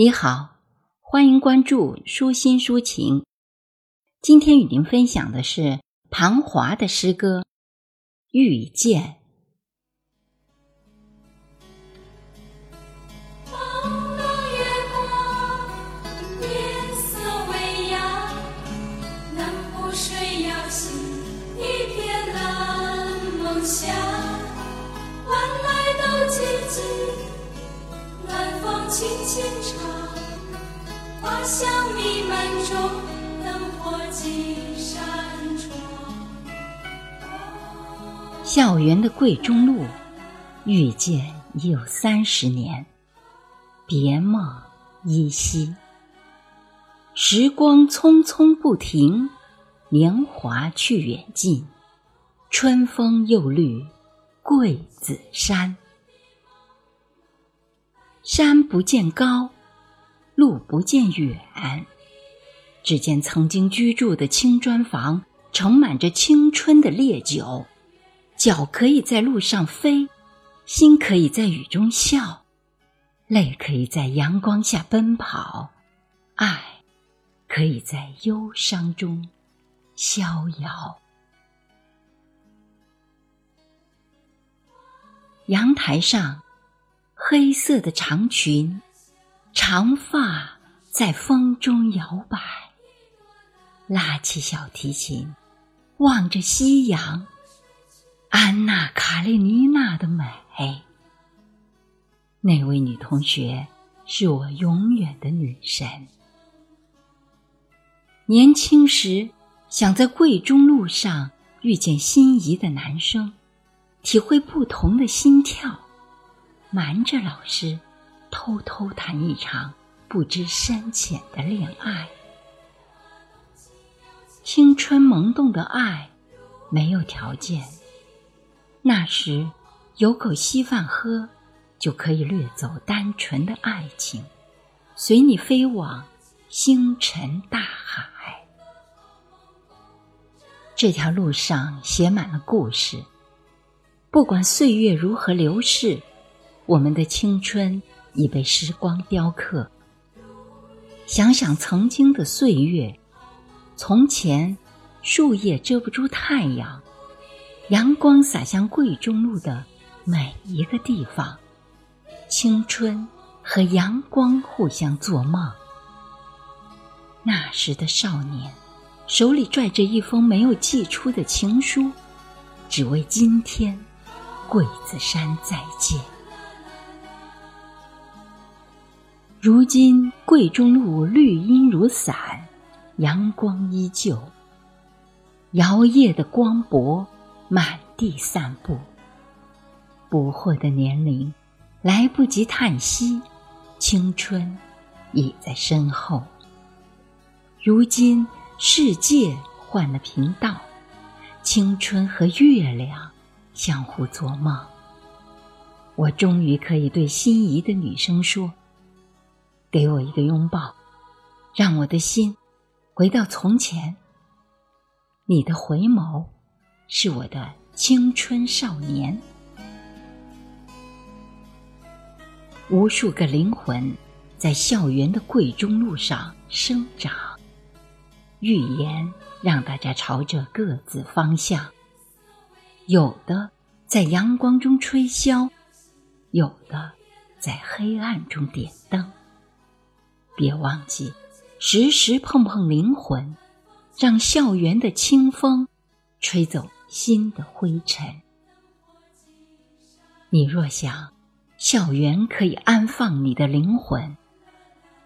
你好，欢迎关注舒心抒情。今天与您分享的是庞华的诗歌《遇见》。朦胧月光，夜色微凉，湖水摇醒一片蓝梦想，晚来都寂静。轻轻唱，花香弥漫中，灯火几扇窗。校园的桂中路，遇见已有三十年，别梦依稀。时光匆匆不停，年华去远近，春风又绿桂子山。山不见高，路不见远，只见曾经居住的青砖房盛满着青春的烈酒。脚可以在路上飞，心可以在雨中笑，泪可以在阳光下奔跑，爱可以在忧伤中逍遥。阳台上。黑色的长裙，长发在风中摇摆。拉起小提琴，望着夕阳，安娜·卡列尼娜的美。那位女同学是我永远的女神。年轻时想在贵中路上遇见心仪的男生，体会不同的心跳。瞒着老师，偷偷谈一场不知深浅的恋爱。青春萌动的爱，没有条件。那时有口稀饭喝，就可以掠走单纯的爱情，随你飞往星辰大海。这条路上写满了故事，不管岁月如何流逝。我们的青春已被时光雕刻。想想曾经的岁月，从前树叶遮不住太阳，阳光洒向贵中路的每一个地方，青春和阳光互相做梦。那时的少年，手里拽着一封没有寄出的情书，只为今天桂子山再见。如今桂中路绿荫如伞，阳光依旧。摇曳的光波满地散布。不惑的年龄，来不及叹息，青春已在身后。如今世界换了频道，青春和月亮相互做梦。我终于可以对心仪的女生说。给我一个拥抱，让我的心回到从前。你的回眸是我的青春少年。无数个灵魂在校园的贵中路上生长，预言让大家朝着各自方向。有的在阳光中吹箫，有的在黑暗中点灯。别忘记，时时碰碰灵魂，让校园的清风吹走心的灰尘。你若想，校园可以安放你的灵魂，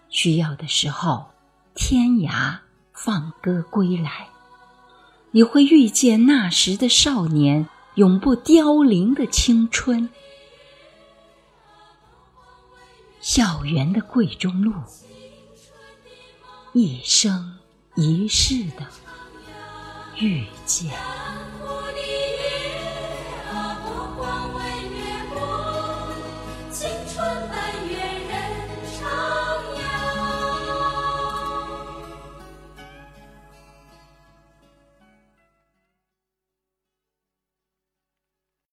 需要的时候，天涯放歌归来，你会遇见那时的少年，永不凋零的青春。校园的贵中路。一生一世的遇见。